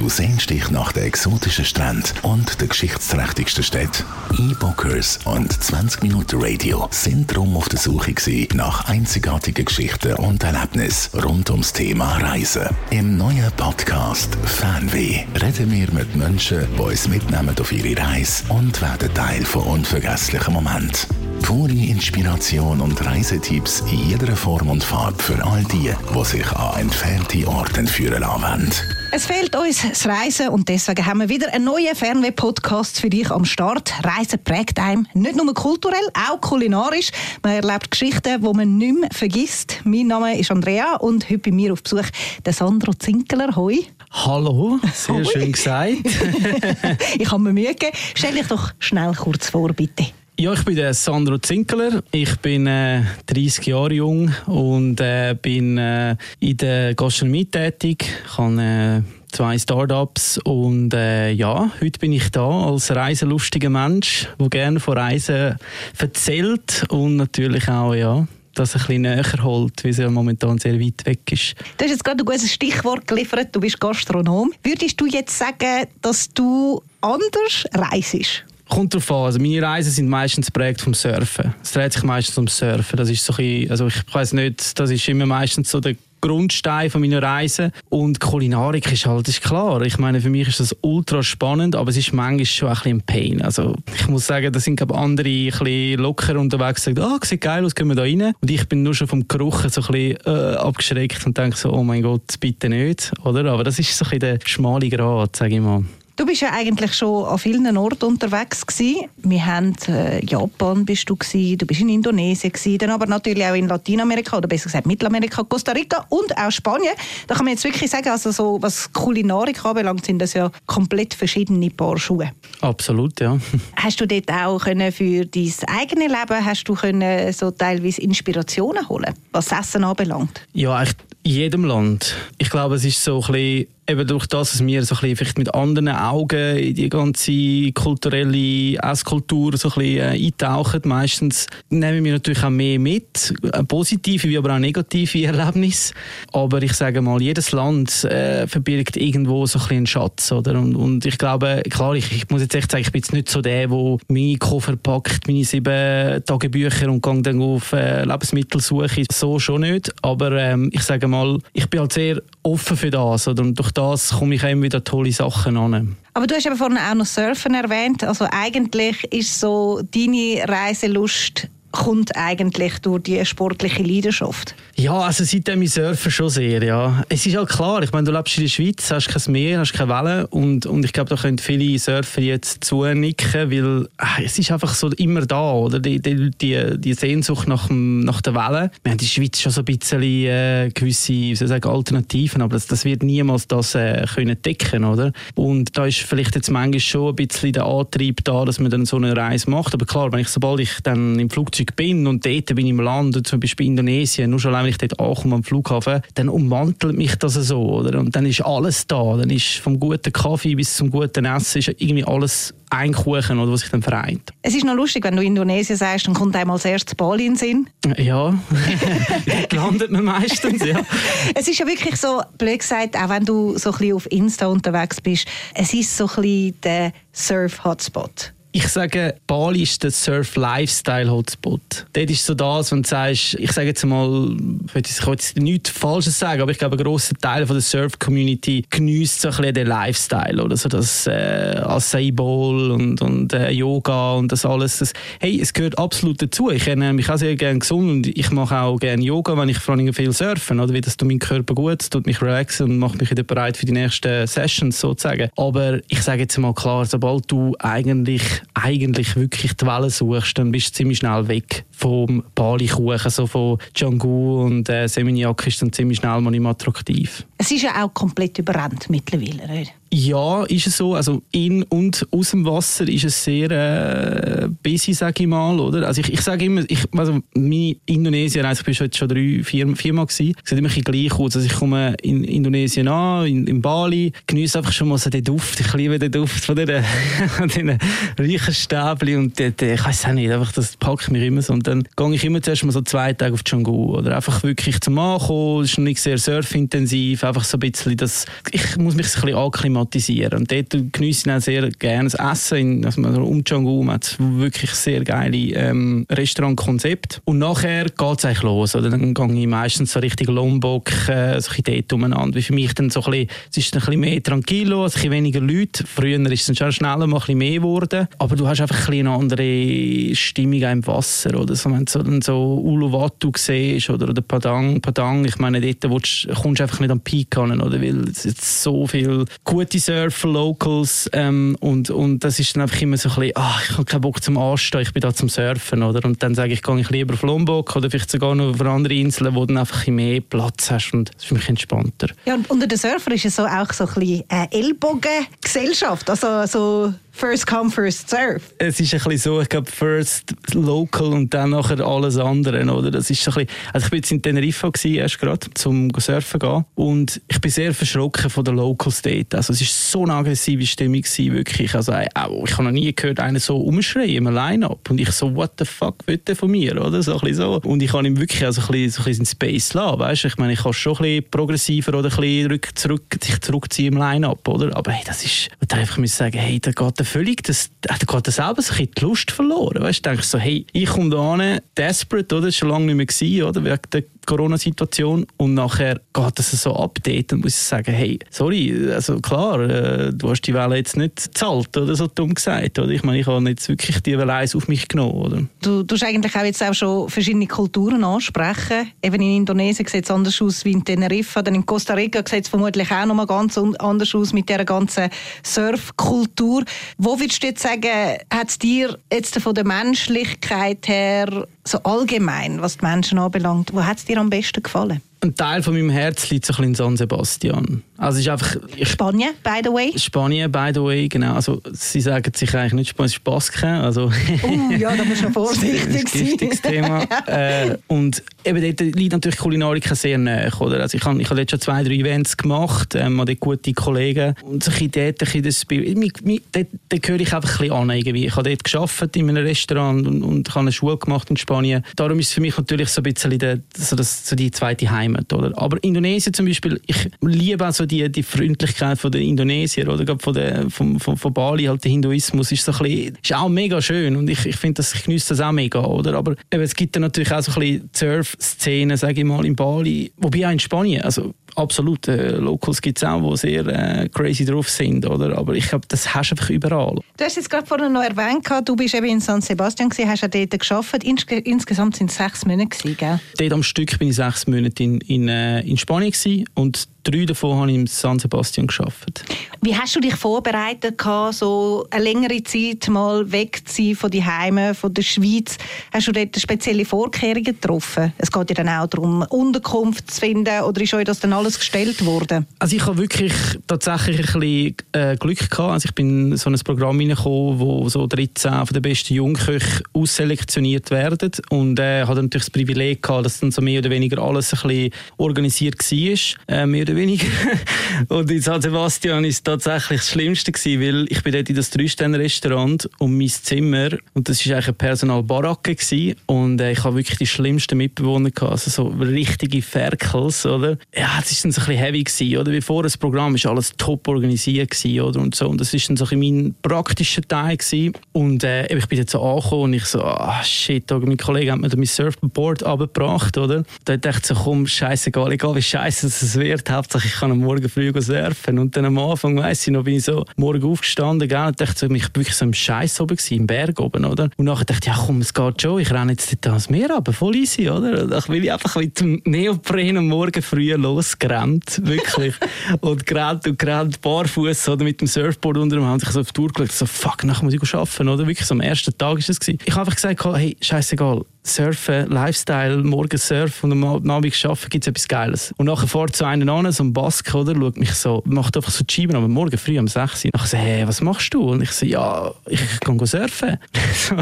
Du sehnst dich nach den exotischen Stränden und den geschichtsträchtigsten Städten. E-Bookers und 20 Minuten Radio sind drum auf der Suche nach einzigartigen Geschichten und Erlebnissen rund ums Thema Reisen. Im neuen Podcast Fanweh reden wir mit Menschen, die uns mitnehmen auf ihre Reise und werden Teil von unvergesslichen Momenten. Pure Inspiration und Reisetipps in jeder Form und Farbe für all die, die sich an entfernte Orte führen lassen es fehlt uns das Reisen und deswegen haben wir wieder einen neuen Fernweh-Podcast für dich am Start. Reisen prägt einem nicht nur kulturell, auch kulinarisch. Man erlebt Geschichten, die man nicht mehr vergisst. Mein Name ist Andrea und heute bei mir auf Besuch der Sandro Zinkeler. Hoi. Hallo, sehr Hoi. schön gesagt. ich habe mir Mühe gegeben. Stell dich doch schnell kurz vor, bitte. Ja, ich bin der Sandro Zinkeler. Ich bin äh, 30 Jahre jung und äh, bin äh, in der Gastronomie tätig. Ich habe äh, zwei Startups und äh, ja, heute bin ich da als reiselustiger Mensch, der gerne von Reisen erzählt und natürlich auch ja das ein bisschen näher holt, weil es ja momentan sehr weit weg ist. Du hast jetzt gerade ein gutes Stichwort geliefert, du bist Gastronom. Würdest du jetzt sagen, dass du anders reisest? Kommt darauf an. Also meine Reisen sind meistens prägt vom Surfen. Es dreht sich meistens ums Surfen. Das ist so ein bisschen, also ich weiß nicht, das ist immer meistens so der Grundstein von meiner Reise. Und Kulinarik ist halt, ist klar. Ich meine, für mich ist das ultra spannend, aber es ist manchmal schon ein bisschen ein Pain. Also, ich muss sagen, da sind glaube andere ein bisschen locker unterwegs sagen, ah, sieht geil aus, gehen wir da rein. Und ich bin nur schon vom Geruch so ein bisschen äh, abgeschreckt und denke so, oh mein Gott, bitte nicht, oder? Aber das ist so ein bisschen der schmale Grat, sage ich mal. Du bist ja eigentlich schon an vielen Orten unterwegs gewesen. Wir haben äh, Japan bist du gewesen, du bist in Indonesien gewesen, dann aber natürlich auch in Lateinamerika oder besser gesagt Mittelamerika, Costa Rica und auch Spanien. Da kann man jetzt wirklich sagen, also so was Kulinarik anbelangt, sind das ja komplett verschiedene Paar Schuhe. Absolut, ja. Hast du dort auch können für dein eigenes Leben hast du können so teilweise Inspirationen holen, was das Essen anbelangt? Ja, echt in jedem Land. Ich glaube, es ist so ein bisschen eben durch das, dass wir so ein bisschen vielleicht mit anderen Augen in die ganze kulturelle Esskultur so ein bisschen äh, eintauchen, meistens nehmen wir natürlich auch mehr mit, äh, positive wie aber auch negative Erlebnisse. Aber ich sage mal, jedes Land äh, verbirgt irgendwo so ein bisschen einen Schatz, oder? Und, und ich glaube, klar, ich, ich, muss jetzt echt sagen, ich bin jetzt nicht so der, der meine Koffer packt, meine sieben Tagebücher und gehe dann auf äh, Lebensmittelsuche. So schon nicht. Aber ähm, ich sage mal, ich bin halt sehr offen für das, oder? Und durch das komme ich immer wieder tolle Sachen an. Aber du hast eben vorhin auch noch Surfen erwähnt. Also eigentlich ist so deine Reiselust kommt eigentlich durch die sportliche Leidenschaft? Ja, also seitdem ich surfe schon sehr, ja. Es ist halt klar, ich meine, du lebst in der Schweiz, hast kein Meer, hast keine Wellen und, und ich glaube, da können viele Surfer jetzt zunicken, weil ach, es ist einfach so immer da, oder? Die, die, die, die Sehnsucht nach, nach der Welle. Wir haben in der Schweiz schon so ein bisschen äh, gewisse, ich sagen, Alternativen, aber das, das wird niemals das äh, können decken, oder? Und da ist vielleicht jetzt manchmal schon ein bisschen der Antrieb da, dass man dann so eine Reise macht, aber klar, wenn ich, sobald ich dann im Flugzeug Flugzeug bin und dort bin ich im Land, zum Beispiel Indonesien, nur schon wenn ich dort ankomme am Flughafen, dann ummantelt mich das so, oder? Und dann ist alles da. Dann ist vom guten Kaffee bis zum guten Essen ist irgendwie alles ein Kuchen, oder, was sich dann vereint. Es ist noch lustig, wenn du Indonesien sagst, dann kommt einmal als erstes Bali in Sinn. Ja, dort landet man meistens, ja. Es ist ja wirklich so, blöd gesagt, auch wenn du so ein bisschen auf Insta unterwegs bist, es ist so ein bisschen der Surf-Hotspot. Ich sage, Bali ist der Surf-Lifestyle-Hotspot. Dort ist so das, wenn du sagst, ich sage jetzt mal, ich will jetzt nichts Falsches sagen, aber ich glaube, ein grosser Teil von der Surf-Community genießt so ein bisschen den Lifestyle, oder so das äh, Acai Bowl und, und äh, Yoga und das alles. Das, hey, es gehört absolut dazu. Ich ernähre mich auch sehr gerne gesund und ich mache auch gerne Yoga, wenn ich vor allem viel surfen, oder wie das tut meinen Körper gut, tut mich relaxen und macht mich wieder bereit für die nächsten Sessions sozusagen. Aber ich sage jetzt mal klar, sobald du eigentlich eigentlich wirklich die Welle suchst, dann bist du ziemlich schnell weg vom Bali-Kuchen, so von Django und äh, Seminiak ist dann ziemlich schnell mal nicht mehr attraktiv. Es ist ja auch komplett überrannt mittlerweile, oder? Ja, ist es so. Also in und aus dem Wasser ist es sehr äh, busy, sage ich mal. Oder? Also ich, ich sage immer, ich, also meine Indonesien, also ich bin jetzt schon drei, vier, vier Mal gewesen, sieht immer ein gleich aus. Also ich komme in Indonesien an, in, in Bali, genieße einfach schon mal so den Duft. Ich liebe den Duft von diesen, diesen reichen Stäbchen und die, die, ich weiß auch nicht, einfach das packt mich immer so. Und dann gehe ich immer zuerst mal so zwei Tage auf Django oder einfach wirklich zum Ankommen. Ist nicht sehr surfintensiv, einfach so ein bisschen das, ich muss mich ein bisschen anklimatisieren thematisieren. Und dort genieße ich auch sehr gerne das Essen. In, also um Canggu hat wirklich sehr geile ähm, Restaurantkonzepte. Und nachher geht es los. Oder? Dann gehe ich meistens so Richtung Lombok, äh, so ein dort umeinander. Wie für mich dann so ein bisschen, es ist ein bisschen mehr tranquilo, ein bisschen weniger Leute. Früher ist es schon schneller ein bisschen mehr geworden. Aber du hast einfach ein eine andere Stimmung im Wasser. Oder? So, wenn du so, dann so Uluwatu siehst oder, oder Padang, Padang, ich meine, dort willst, kommst du einfach nicht am Peak an, oder? weil es so viele gute Surfer, Locals ähm, und, und das ist dann einfach immer so ein bisschen, ach, ich habe keinen Bock zum Anstehen, ich bin da zum Surfen. Oder? Und dann sage ich, gehe ich lieber auf Lombok oder vielleicht sogar noch auf andere Inseln, wo du dann einfach ein mehr Platz hast und das ist für mich entspannter. Ja, und unter den Surfern ist es so auch so ein bisschen äh, Ellbogengesellschaft, also so First come, first serve. Es ist ein bisschen so, ich glaube, first local und dann nachher alles andere, oder? Das ist ein bisschen, also ich bin jetzt in Teneriffa gewesen, erst gerade, zum surfen gehen und ich bin sehr verschrocken von der Local State. Also es ist so eine aggressive Stimmung gewesen, wirklich. Also auch, ich habe noch nie gehört, einen so umschreien im Line-Up und ich so, what the fuck will der von mir, oder? So ein bisschen so. Und ich habe ihm wirklich also ein bisschen, so ein bisschen Space lassen, weißt? Ich meine, ich kann schon ein bisschen progressiver oder ein bisschen zurück, sich zurückziehen im Line-Up? Aber hey, das ist, ich einfach sagen, hey, da geht der völlig, das, da geht er selber so die Lust verloren. Weißt denkst so, hey, ich komme da hin, desperate, oder? Schon lange nicht mehr, gewesen, oder? Wegen der Corona-Situation und nachher geht es so dort und muss ich sagen, hey, sorry, also klar, äh, du hast die Welle jetzt nicht gezahlt oder so dumm gesagt, oder? Ich meine, ich habe jetzt wirklich die Welle auf mich genommen, oder? Du tust eigentlich auch jetzt auch schon verschiedene Kulturen ansprechen. Eben in Indonesien sieht es anders aus wie in Teneriffa, dann in Costa Rica sieht es vermutlich auch noch mal ganz anders aus mit der ganzen Surfkultur. Wo würdest du jetzt sagen, hat es dir jetzt von der Menschlichkeit her so allgemein, was die Menschen anbelangt, wo hat es dir am besten gefallen? Ein Teil von meinem Herz liegt so ein bisschen in San Sebastian. Also ist einfach, ich, Spanien, by the way? Spanien, by the way, genau. Also, sie sagen sich eigentlich nicht Spanien, es ist Basken. Also, uh, ja, da muss man vorsichtig sein. Giftiges Thema. äh, und eben dort liegt natürlich Kulinarika sehr nahe. Oder? Also ich habe ich hab jetzt schon zwei, drei Events gemacht, ähm, dort gute Kollegen. Und so ein dort, ein das Spiel, dort, dort gehöre ich einfach ein bisschen an. Irgendwie. Ich habe dort gearbeitet in einem Restaurant und, und habe eine Schule gemacht in Spanien. Darum ist es für mich natürlich so ein bisschen der, so, das, so die zweite Heimat. Oder? Aber Indonesien zum Beispiel, ich liebe auch so die, die Freundlichkeit von der Indonesier oder von, der, von, von, von Bali, halt der Hinduismus ist so ein bisschen, ist auch mega schön und ich, ich finde, ich genieße das auch mega, oder? Aber eben, es gibt dann natürlich auch so ein bisschen Surf-Szenen, sage ich mal, in Bali, wobei auch in Spanien, also absolut, äh, Locals gibt es auch, die sehr äh, crazy drauf sind, oder? Aber ich glaube, das hast du einfach überall. Du hast jetzt gerade vorhin noch erwähnt, du bist eben in San Sebastian gewesen, hast ja dort gearbeitet. Insge insgesamt sind es sechs Monate gewesen, gell? Dort am Stück bin ich sechs Monate in, in, äh, in Spanien gewesen und drei davon habe ich in San Sebastian geschafft. Wie hast du dich vorbereitet, so eine längere Zeit mal weg zu sein von die Heime, von der Schweiz? Hast du dort spezielle Vorkehrungen getroffen? Es geht ja dann auch darum, Unterkunft zu finden, oder ist euch das dann alles gestellt worden? Also ich habe wirklich tatsächlich ein bisschen äh, Glück gehabt. Also ich bin in so ein Programm hineingekommen, wo so 13 von den besten Jungköchen ausselektioniert werden und äh, hatte natürlich das Privileg gehabt, dass dann so mehr oder weniger alles ein bisschen organisiert war, äh, oder weniger. und in San Sebastian ist tatsächlich das Schlimmste gewesen, weil ich bin dort in das Drei-Sterne-Restaurant und mein Zimmer und das ist eigentlich eine Personalbaracke gewesen und äh, ich habe wirklich die schlimmsten Mitbewohner gehabt, also so richtige Ferkels, oder? Ja, es ist dann so ein bisschen heavy gewesen, oder? Wie vor das Programm ist alles top organisiert gewesen, oder? Und so und das ist dann so ein mein praktischer Teil gewesen. und äh, ich bin jetzt so angekommen und ich so, ah shit, mein Kollege hat mir mein Surfboard abgebracht, oder? Da dachte ich so, komm, scheißegal, egal wie scheiße es wird, Hauptsache ich kann am Morgen früh surfen und dann am Anfang weiss ich noch, bin ich so morgen aufgestanden gell, und dachte ich bin wirklich so im Scheiß oben gewesen, im Berg oben, oder? Und nachher dachte ich, ja komm, es geht schon, ich renne jetzt ans Meer runter, voll easy, oder? Will ich einfach mit dem Neopren am Morgen früh losgerannt, wirklich. und gerannt und gerannt, barfuß oder mit dem Surfboard unter dem Hand, ich so auf die Tour geschaut, so fuck, nachher muss ich arbeiten, oder? Wirklich so am ersten Tag ist es. Ich habe einfach gesagt, hey, scheißegal, Surfen, Lifestyle, morgen surfen und am Abend arbeiten, gibt es etwas Geiles. Und nachher fährt so einer an, so ein Bask, oder, schaut mich so, macht einfach so die aber morgen früh um 6 Uhr. Nachher so, hey, was machst du? Und ich so, ja, ich kann surfen. so,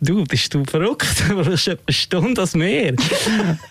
du, bist du verrückt? Du brauchst etwa eine Stunde als Meer.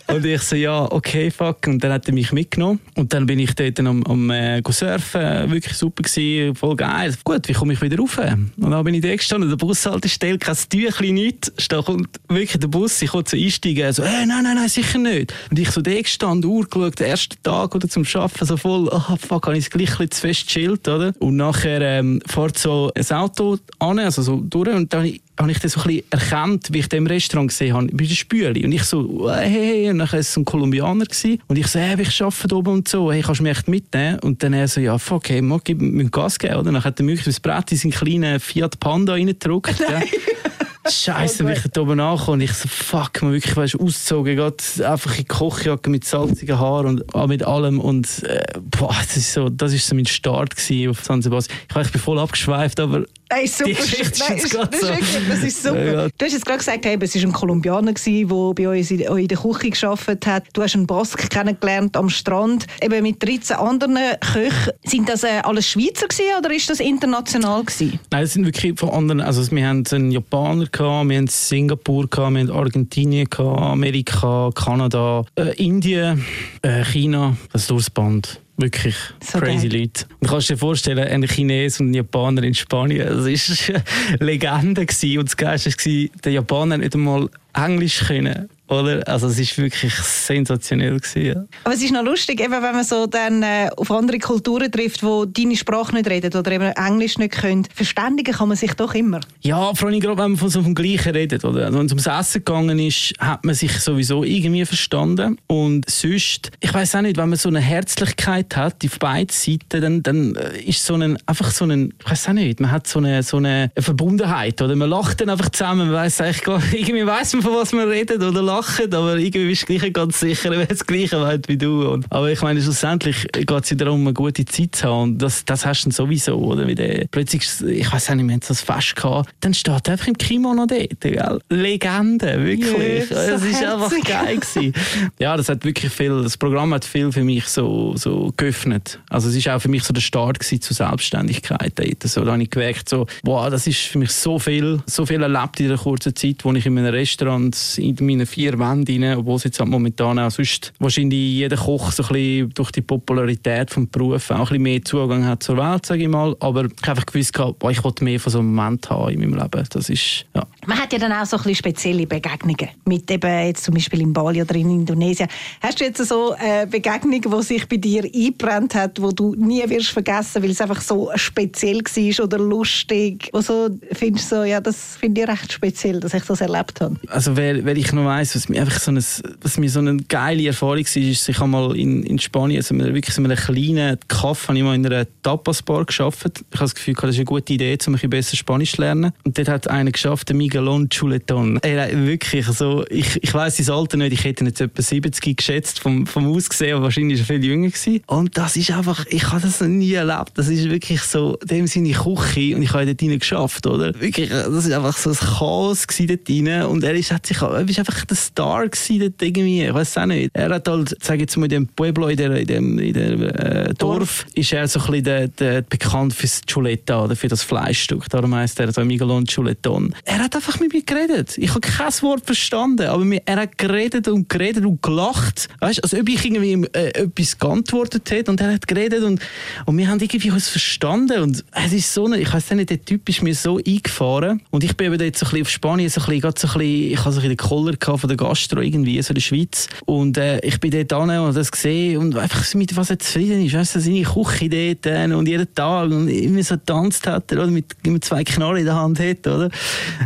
und ich so, ja, okay, fuck. Und dann hat er mich mitgenommen. Und dann bin ich dort am, am äh, surfen, wirklich super gewesen, voll geil. Gut, wie komme ich wieder rauf? Und dann bin ich da gestanden, der Bushaltestelle, kein Tüchlein, nichts. Da kommt wirklich der Bus Bus, ich wollte so einsteigen, so, hey, nein, nein, nein, sicher nicht. Und ich so da gestanden, Uhr geschaut, den ersten Tag oder zum Arbeiten, so voll, ah, oh, fuck, habe ich es gleich ein zu fest chillt, oder? Und nachher ähm, fährt so ein Auto an, also so durch, und dann habe ich das so ein bisschen erkannt, wie ich den im Restaurant gesehen habe, bei der Spüle. Und ich so, hey, hey, und dann war es ein Kolumbianer. Gewesen. Und ich so, hey, ich arbeite oben und so, hey, kannst du mich echt mitnehmen? Und dann er so, ja, fuck, hey, mag, gib mir Gas geben, oder? Dann hat er mich das Brett in seinen kleinen Fiat Panda reingedrückt. Scheiße, bin ich da oben angekommen und ich so, fuck, man wirklich, weißt, ausgezogen, geht einfach in Kochjacke mit salzigen Haaren und mit allem und äh, boah, das ist so, das ist so mein Start auf San Sebastian. Ich, weiß, ich bin voll abgeschweift, aber Nein, super. Die Geschichte Nein, ist, das, ist wirklich, das ist super. Ja, Du hast jetzt gerade gesagt, hey, es war ein Kolumbianer, der bei uns in, in der Küche gearbeitet hat. Du hast einen Bask kennengelernt am Strand, eben mit 13 anderen Köchen. Sind das äh, alles Schweizer gewesen, oder ist das international gewesen? Nein, das sind wirklich von anderen. Also wir haben einen Japaner gehabt, wir haben Singapur gehabt, wir haben Argentinien gehabt, Amerika, Kanada, äh, Indien, äh, China, das Durchband. Wirklich so crazy geil. Leute. Du kannst dir vorstellen, ein Chines und ein Japaner in Spanien, das war eine Legende. Gewesen. Und das Geilste war, der Japaner nicht einmal Englisch können. Oder? Also es ist wirklich sensationell gewesen. Aber es ist noch lustig, eben wenn man so dann äh, auf andere Kulturen trifft, wo deine Sprache nicht reden oder eben Englisch nicht können. Verständigen kann man sich doch immer. Ja, vor allem gerade wenn man von so vom Gleichen redet, oder? Also, wenn es ums Essen gegangen ist, hat man sich sowieso irgendwie verstanden. Und sonst, ich weiß auch nicht, wenn man so eine Herzlichkeit hat auf beiden Seiten, dann, dann äh, ist so ein, einfach so ein, ich weiß auch nicht, man hat so eine, so eine Verbundenheit, oder? Man lacht dann einfach zusammen, man weiß eigentlich gar, irgendwie weiß man, von was man redet oder lacht lachen, aber irgendwie bist du gleich ganz sicher, wer das Gleiche meint wie du. Und, aber ich meine, schlussendlich geht es darum, eine gute Zeit zu haben. Und das, das hast du dann sowieso, oder? Wie der, plötzlich, ich weiß auch nicht, wir haben das Fest gehabt, dann steht einfach im Kimono dort, gell? Legende, wirklich. Ja, so das war einfach geil gewesen. Ja, das hat wirklich viel, das Programm hat viel für mich so, so geöffnet. Also es war auch für mich so der Start gewesen zur Selbstständigkeit dort. So, da habe ich gemerkt, so, wow, das ist für mich so viel, so viel erlebt in der kurzen Zeit, wo ich in meinem Restaurant in meinen vier vier Wände rein, obwohl es jetzt halt momentan auch sonst wahrscheinlich jeder Koch so ein bisschen durch die Popularität des Berufs auch ein bisschen mehr Zugang hat zur Welt, sage ich mal. Aber ich habe einfach gewusst, ich wollte mehr von so einem Moment haben in meinem Leben. Das ist, ja. Man hat ja dann auch so ein bisschen spezielle Begegnungen mit eben jetzt zum Beispiel in Bali oder in Indonesien. Hast du jetzt so eine Begegnung, die sich bei dir eingebrannt hat, wo du nie wirst vergessen, weil es einfach so speziell war oder lustig? Wo so findest so, ja, das finde ich recht speziell, dass ich das erlebt habe. Also wer, wer ich noch weiss, was mir einfach so eine, was mir so eine geile Erfahrung war, ist, ich habe mal in, in Spanien, also wirklich so einem kleinen Kaffee, habe ich mal in einer Tapas-Bar gearbeitet. Ich habe das Gefühl, das ist eine gute Idee, um ein besser Spanisch zu lernen. Und dort hat einer geschafft, der Miguelon Chuleton. Er wirklich, also, ich, ich weiss sein Alter nicht, ich hätte ihn jetzt etwa 70 geschätzt vom, vom Aussehen, aber wahrscheinlich ist er viel jünger gewesen. Und das ist einfach, ich habe das noch nie erlebt. Das ist wirklich so, dem seine Küche und ich habe dort rein geschafft, oder? Wirklich, das ist einfach so ein Chaos dort rein und er ist, hat sich, er ist einfach der Star gewesen irgendwie, ich weiß auch nicht. Er hat halt, sag jetzt mal, in dem Pueblo, in dem, in dem, in dem äh, Dorf, ist er so ein bisschen der, der, bekannt fürs Chuleta oder für das Fleischstück. Darum heisst er so Miguelon Chuleton. Er hat einfach mit mir geredet. Ich habe kein Wort verstanden, aber er hat geredet und geredet und gelacht. Weißt du, als ob ich irgendwie äh, etwas geantwortet hätte und er hat geredet und, und wir haben irgendwie was verstanden und es ist so eine, ich weiß nicht, der Typ ist mir so eingefahren und ich bin eben jetzt so ein bisschen auf Spanien, so ein bisschen, so ein bisschen ich hatte so ein bisschen den Koller von der Gastro irgendwie, so in der Schweiz und äh, ich bin dort an und das gesehen und einfach mit was er zufrieden ist, weißt du, seine Küche dort und jeden Tag und immer so getanzt hat oder mit, mit zwei Knarren in der Hand hat, oder?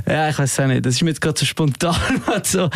Ja, ich weiß auch nicht, das ist mir jetzt gerade so spontan so,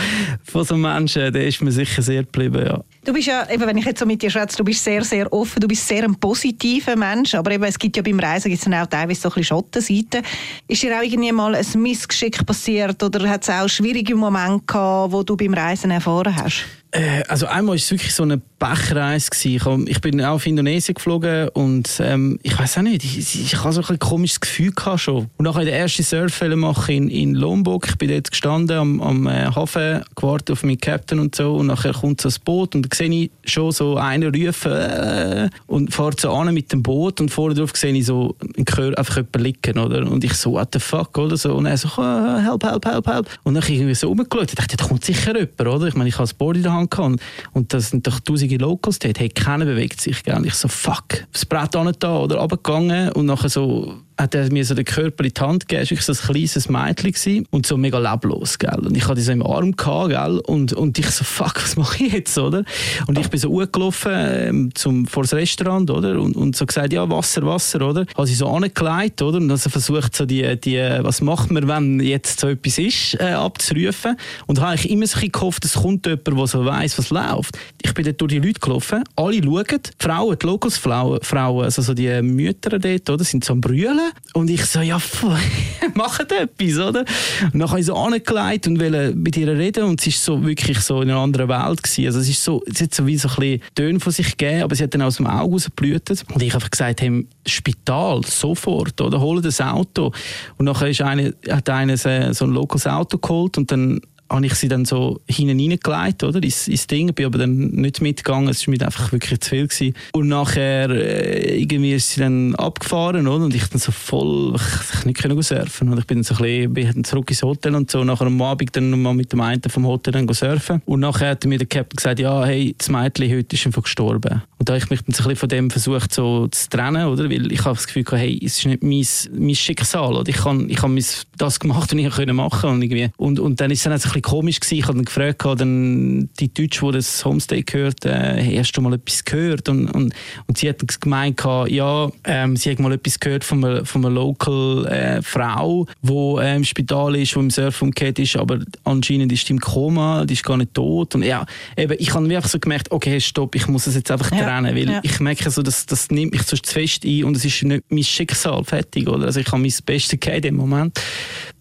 von so einem Menschen, der ist mir sicher sehr geblieben, ja. Du bist ja, eben, wenn ich jetzt so mit dir schätze, du bist sehr, sehr offen, du bist sehr ein positiver Mensch, aber eben, es gibt ja beim Reisen gibt's dann auch teilweise so ein bisschen Schattenseiten. Ist dir auch irgendwie mal ein Missgeschick passiert oder hat es auch schwierige Momente gehabt, wo du beim Reisen erfahren hast? Äh, also einmal war es wirklich so eine Pechreise. Ich, bin auch auf Indonesien geflogen und ähm, ich weiß auch nicht, ich, ich, hatte so ein komisches Gefühl gehabt schon. Und nachher den ersten Surfwelle machen in, in Lombok. Ich bin dort gestanden am, am äh, Hafen, gewartet auf meinen Captain und so. Und nachher kommt so ein Boot und da sehe ich schon so einen rufen äh, und fährt so an mit dem Boot und vorne drauf sehe ich so einen Chör einfach jemanden liegen, oder? Und ich so, what the fuck, oder so. Und er so, oh, help, help, help, help. Und dann habe ich irgendwie so rumgeschaut. Ich dachte, da kommt sicher jemand, oder? Ich meine, ich habe das Board in der Hand gehabt und das sind doch tausende Locals dort. Hey, keiner bewegt sich. Gell? Und ich so, fuck. Das Brett an da oder runtergegangen und nachher so hat er mir so den Körper in die Hand gegeben, es war so ein kleines Mädchen gewesen, und so mega leblos, gell. Und ich hatte die so im Arm gehabt, gell, und, und ich so, fuck, was mache ich jetzt, oder? Und ich bin so hochgelaufen ähm, zum, vor das Restaurant, oder? Und, und so gesagt, ja, Wasser, Wasser, oder? Habe sie so angelegt, oder? Und also versucht so die, die, was macht man, wenn jetzt so etwas ist, äh, abzurufen. Und habe ich immer so gehofft, es kommt jemand, der so weiss, was läuft. Ich bin dort durch die Leute gelaufen, alle schauen, die Frauen, die Locals-Frauen, Frauen, also so die Mütter dort, oder, sind so am Brüllen. Und ich so, ja, macht etwas, oder? Und dann habe ich so angelegt und wollte mit ihr reden und sie ist so wirklich so in einer anderen Welt gewesen. Also es ist so, es hat so wie so ein bisschen Töne von sich gegeben, aber sie hat dann aus dem Auge rausgeblutet. Und ich einfach gesagt, hey, Spital, sofort, oder? Hol das Auto. Und nachher ist eine, hat einer so ein lokales Auto geholt und dann habe ich sie dann so hinten reingelegt, oder, ins, ins Ding, bin aber dann nicht mitgegangen, es war mir einfach wirklich zu viel gewesen. Und nachher, äh, irgendwie ist sie dann abgefahren, oder, und ich dann so voll, ich, ich nicht können surfen, oder, ich bin dann so ein bisschen, bin zurück ins Hotel und so, nachher am Abend dann nochmal mit dem einen vom Hotel dann surfen. Und nachher hat mir der Captain gesagt, ja, hey, das Mädchen heute ist einfach gestorben. Und da habe ich mich ein bisschen von dem versucht so zu trennen, oder, weil ich habe das Gefühl gehabt, hey, es ist nicht mein, mein Schicksal, oder, ich habe ich hab das gemacht, was ich können machen und irgendwie, und, und dann ist es dann ein bisschen komisch gewesen. Ich habe dann gefragt, dann die Deutsche, die das Homestay gehört, äh, hey, hast du mal etwas gehört? Und, und, und sie hat gemeint, ja, ähm, sie hat mal etwas gehört von einer, von einer Local äh, Frau, die äh, im Spital ist, die im Surf umgekehrt ist, aber anscheinend ist sie im Koma, die ist gar nicht tot. Und ja, eben, ich habe mir einfach so gemerkt, okay, stopp, ich muss es jetzt einfach ja. Trennen, weil ja. ich merke so, dass das nimmt mich so zu fest ein und es ist nicht mein Schicksal, fertig, oder? Also ich habe mein Bestes gegeben in dem Moment.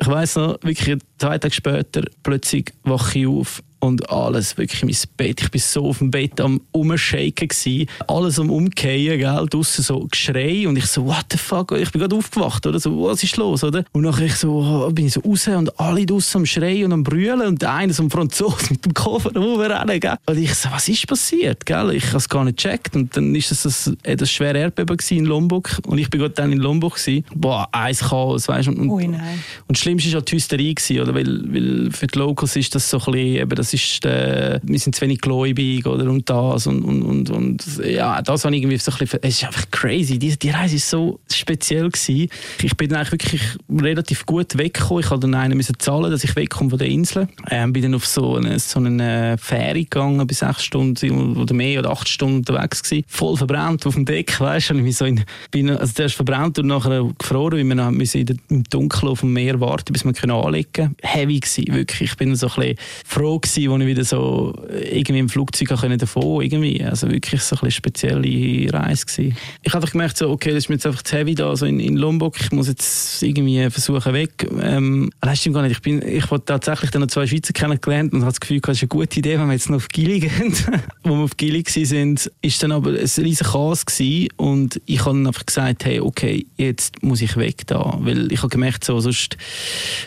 Ich weiß noch, wirklich zwei Tage später plötzlich wache ich auf und alles wirklich mein Bett. Ich bin so auf dem Bett am Umschaken gsi, alles am Umkehren, gell, draussen so Geschrei und ich so, what the fuck, ich bin gerade aufgewacht, oder so, was ist los, oder? Und nachher ich so, oh, bin ich so raus und alle draussen am Schreien und am Brüllen und der eine so ein Franzose mit dem Koffer rumrennen, gell. Und ich so, was ist passiert, gell? Ich habe es gar nicht gecheckt und dann ist es das, äh, das schwere Erdbeben in Lombok und ich bin gerade dann in Lombok gsi. Boah, eins Chaos, weißt du. Und, Ui, nein. und das Schlimmste war halt die Hysterie, gewesen, oder? Weil, weil für die Locals ist das so ein bisschen, eben, das ist, äh, wir sind zu wenig gläubig oder und das und, und, und, und ja, das habe irgendwie so ein bisschen, es ist einfach crazy, die, die Reise ist so speziell gewesen. Ich bin dann eigentlich wirklich relativ gut weggekommen, ich habe dann einen müssen zahlen, dass ich wegkomme von der Insel. Ähm, bin dann auf so eine, so eine Fähre gegangen, bis sechs Stunden oder mehr oder acht Stunden unterwegs gewesen, voll verbrannt auf dem Deck, weißt du, ich so in, bin, also zuerst verbrannt und nachher gefroren, weil wir dann müssen im Dunkeln auf dem Meer warten, bis wir anlegen können. Heavy gewesen, wirklich. Ich bin so ein bisschen froh gewesen, als ich wieder so irgendwie im Flugzeug können davon irgendwie. Also wirklich so eine spezielle Reise gewesen. Ich habe gemerkt, so, okay, das ist mir jetzt einfach zu heavy da, so in, in Lombok. Ich muss jetzt irgendwie versuchen weg. Ähm, das stimmt gar nicht. Ich bin, ich habe tatsächlich dann noch zwei Schweizer kennengelernt und habe das Gefühl, das ist eine gute Idee, wenn wir jetzt noch auf Gili gehen. Wo wir auf Gili sind, ist dann aber ein riesen Chaos gewesen und ich habe einfach gesagt, hey, okay, jetzt muss ich weg da, weil ich habe gemerkt, so, sonst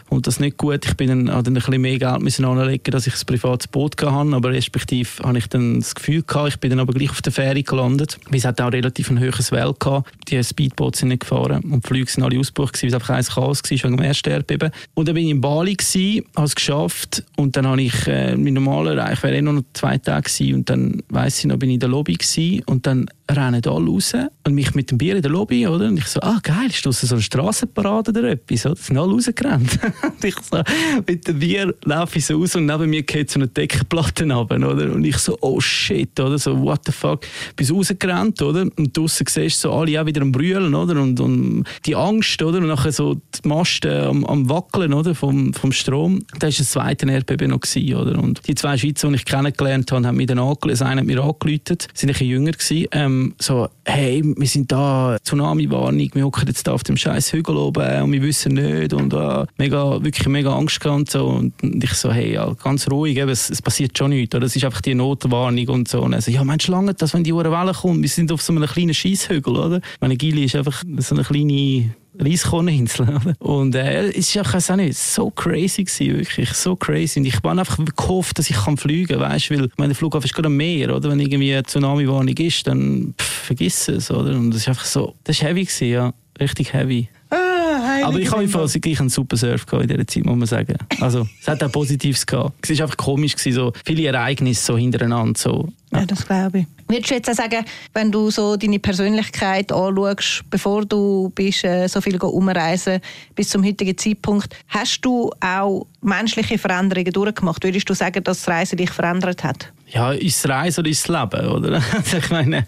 kommt das nicht gut. Ich bin dann, dann ein bisschen mehr Geld anlegen, dass ich ein privates Boot hatte, aber respektive habe ich dann das Gefühl gehabt, ich bin dann aber gleich auf der Fähre gelandet. Es hat auch relativ ein höheres Well gehabt. Die Speedboats sind nicht gefahren und die Flüge sind alle ausgebucht weil es einfach ein Chaos war wegen dem ersten Erdbeben. Und dann bin ich in Bali habe es geschafft und dann habe ich, äh, mein normaler Reich wäre eh noch zwei Tage gewesen und dann weiss ich noch, bin ich in der Lobby gewesen und dann rennen alle raus und mich mit dem Bier in der Lobby, oder? Und ich so, ah geil, ist das so eine Strassenparade oder etwas? Oder? Sind alle rausgerannt. und ich so, mit dem Bier laufe ich so raus und neben mir geht so eine Deckenplatte runter, oder? Und ich so, oh shit, oder? So, what the fuck? Bis rausgerannt, oder? Und draussen siehst du so alle auch wieder am Brüllen, oder? Und, und die Angst, oder? Und nachher so die Masten am, am Wackeln, oder? Vom, vom Strom. Da war das zweite Erdbeben noch gewesen, oder? Und die zwei Schweizer, die ich kennengelernt habe, haben mich dann angerufen. Einer hat mir angerufen, sind ein bisschen jünger gewesen. Ähm, so, hey, wir sind da, Tsunami-Warnung, wir hocken jetzt da auf dem scheiß Hügel oben und wir wissen nicht und uh, mega, wirklich mega Angst gehabt und so. Und ich so, hey, ja, ganz ruhig, eben, es, es, passiert schon nichts, oder? Es ist einfach die Notwarnung und so. Und er so, ja, meinst du lange das, wenn die Welle kommt? Wir sind auf so einem kleinen Scheisshügel, oder? Meine Gili ist einfach so eine kleine Reiskorninsel. Und äh, es war auch nicht so crazy gewesen, wirklich so crazy. Und ich habe einfach gehofft, dass ich kann fliegen kann, weißt, weil mein Flughafen ist gerade am Meer, oder? Wenn irgendwie eine Tsunami-Warnung ist, dann pff, vergiss es, oder? Und das ist einfach so, das war heavy gewesen, ja, richtig heavy. Ah, Aber ich habe im gleich einen super Surf in dieser Zeit, muss man sagen. Also, es hat auch Positives gehabt. Es war einfach komisch, gewesen, so viele Ereignisse so hintereinander. So. Ja, das glaube ich. Würdest du jetzt auch sagen, wenn du so deine Persönlichkeit anschaust, bevor du bist, äh, so viel umreisen bis zum heutigen Zeitpunkt, hast du auch menschliche Veränderungen durchgemacht? Würdest du sagen, dass das Reisen dich verändert hat? Ja, ist es Reise oder ist Leben, oder? Ich meine,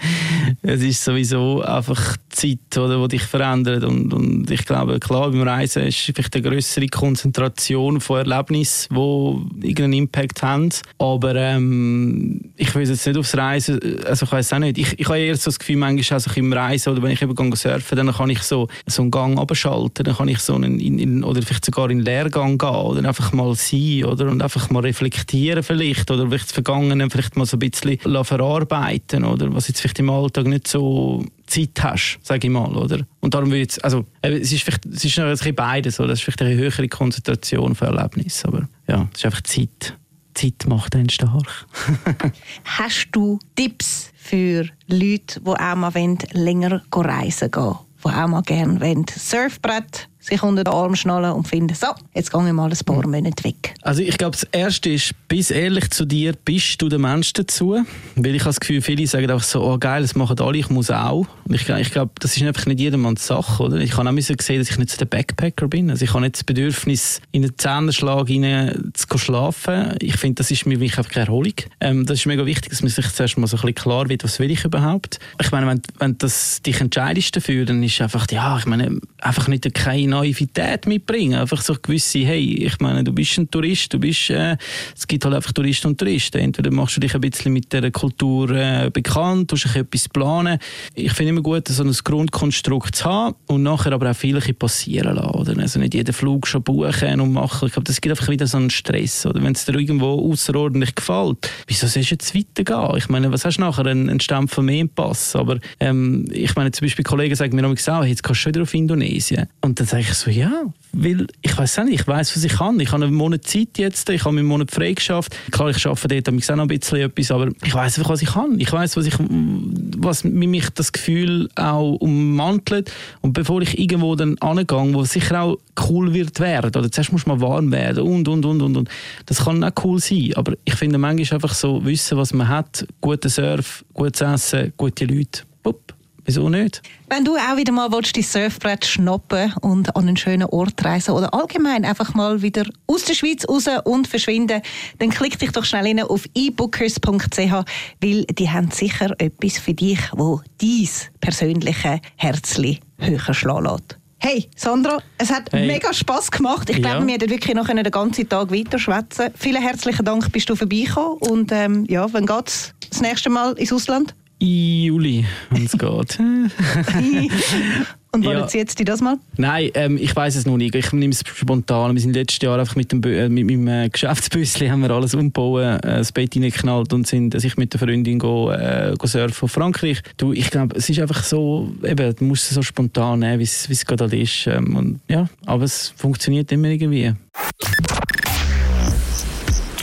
es ist sowieso einfach die Zeit, oder, die dich verändert. Und, und ich glaube, klar, beim Reisen ist vielleicht eine größere Konzentration von Erlebnissen, die irgendeinen Impact haben, aber ähm, ich will jetzt nicht aufs Reisen, also ich weiß auch nicht, ich, ich habe eher so das Gefühl, manchmal also im Reisen oder wenn ich eben gehe surfen, dann kann ich so, so einen Gang abschalten, dann kann ich so einen, in, in, oder vielleicht sogar in den Lehrgang gehen oder einfach mal sein, oder, und einfach mal reflektieren vielleicht, oder vielleicht das Vergangene vielleicht mal so ein bisschen verarbeiten, oder? Was jetzt vielleicht im Alltag nicht so Zeit hast, sage ich mal, oder? Und darum würde ich, also, es ist vielleicht, es ist ein bisschen beides, oder? Es ist vielleicht eine höhere Konzentration für Erlebnisse, aber ja, es ist einfach Zeit. Zeit macht einen stark. Hast du Tipps für Leute, die auch mal länger reisen gehen, die auch mal gerne Surfbrett sich unter den Arm schnallen und finden, so, jetzt gehe ich mal ein paar Monate weg. Also ich glaube, das Erste ist, bis ehrlich zu dir, bist du der Mensch dazu? Weil ich habe das Gefühl, viele sagen einfach so, oh geil, das machen alle, ich muss auch. Und ich, ich glaube, das ist einfach nicht jedermanns Sache, oder? Ich habe auch gesehen, dass ich nicht so der Backpacker bin. Also ich habe nicht das Bedürfnis, in den Zehnerschlag rein zu schlafen. Ich finde, das ist mir wirklich einfach keine Erholung. Ähm, das ist mega wichtig, dass man sich zuerst mal so ein bisschen klar wird, was will ich überhaupt. Ich meine, wenn, wenn das dich entscheidest dafür, dann ist einfach, ja, ich meine, einfach nicht keine Naivität mitbringen. Einfach so gewisse, hey, ich meine, du bist ein Tourist, du bist, äh, es gibt halt einfach Touristen und Touristen. Entweder machst du dich ein bisschen mit der Kultur äh, bekannt, du hast etwas planen. Ich finde immer gut, so ein Grundkonstrukt zu haben und nachher aber auch viele passieren lassen. Oder? Also nicht jeden Flug schon buchen und machen. Ich glaube, das gibt einfach wieder so einen Stress. Oder wenn es dir irgendwo außerordentlich gefällt, wieso sollst du jetzt weitergehen? Ich meine, was hast du nachher? Einen, einen Stempel mehr im Pass. Aber ähm, ich meine, zum Beispiel Kollegen sagen mir auch, jetzt kannst du schon wieder auf Indonesien. Und dann sage ich so, ja, weil ich weiß nicht, ich weiß, was ich kann. Ich habe einen Monat Zeit jetzt, ich habe meinen Monat frei geschafft. Klar, ich arbeite dort auch noch ein bisschen etwas, aber ich weiß einfach, was ich kann. Ich weiß, was ich, was mich das Gefühl auch ummantelt. Und bevor ich irgendwo dann angehe, wo sicher auch cool wird werden, oder zuerst muss man warm werden und, und, und, und, und. Das kann auch cool sein, aber ich finde manchmal einfach so wissen, was man hat, guten Surf, gutes Essen, gute Leute. Pup. Wieso nicht? Wenn du auch wieder mal willst, dein Surfbrett schnappen und an einen schönen Ort reisen oder allgemein einfach mal wieder aus der Schweiz raus und verschwinden, dann klick dich doch schnell rein auf ebookers.ch, weil die haben sicher etwas für dich, wo dein persönliche Herzli höher schlagen lässt. Hey, Sandra, es hat hey. mega Spass gemacht. Ich glaube, ja. wir hätten wirklich noch den ganzen Tag weiter schwätzen. Vielen herzlichen Dank, bist du vorbeigekommen. Und ähm, ja, wann geht's das nächste Mal ins Ausland? Juli, wenn es geht. Und wann ja. zieht es das mal? Nein, ähm, ich weiß es noch nicht. Ich nehme es spontan. Wir sind letztes Jahr einfach mit dem äh, mit meinem äh, Geschäftsbüssli haben wir alles umgebaut, äh, das Bett reingeknallt und sind dass ich mit der Freundin go, äh, go surfen auf Frankreich. Du, ich glaube, es ist einfach so, eben, du musst es so spontan nehmen, wie es gerade halt ist. Ähm, und, ja, aber es funktioniert immer irgendwie.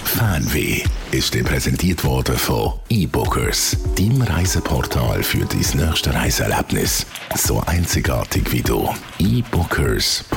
Fernweh ist dir präsentiert worden von eBookers, dein Reiseportal für dein nächste Reiseerlebnis. So einzigartig wie du. eBookers.ch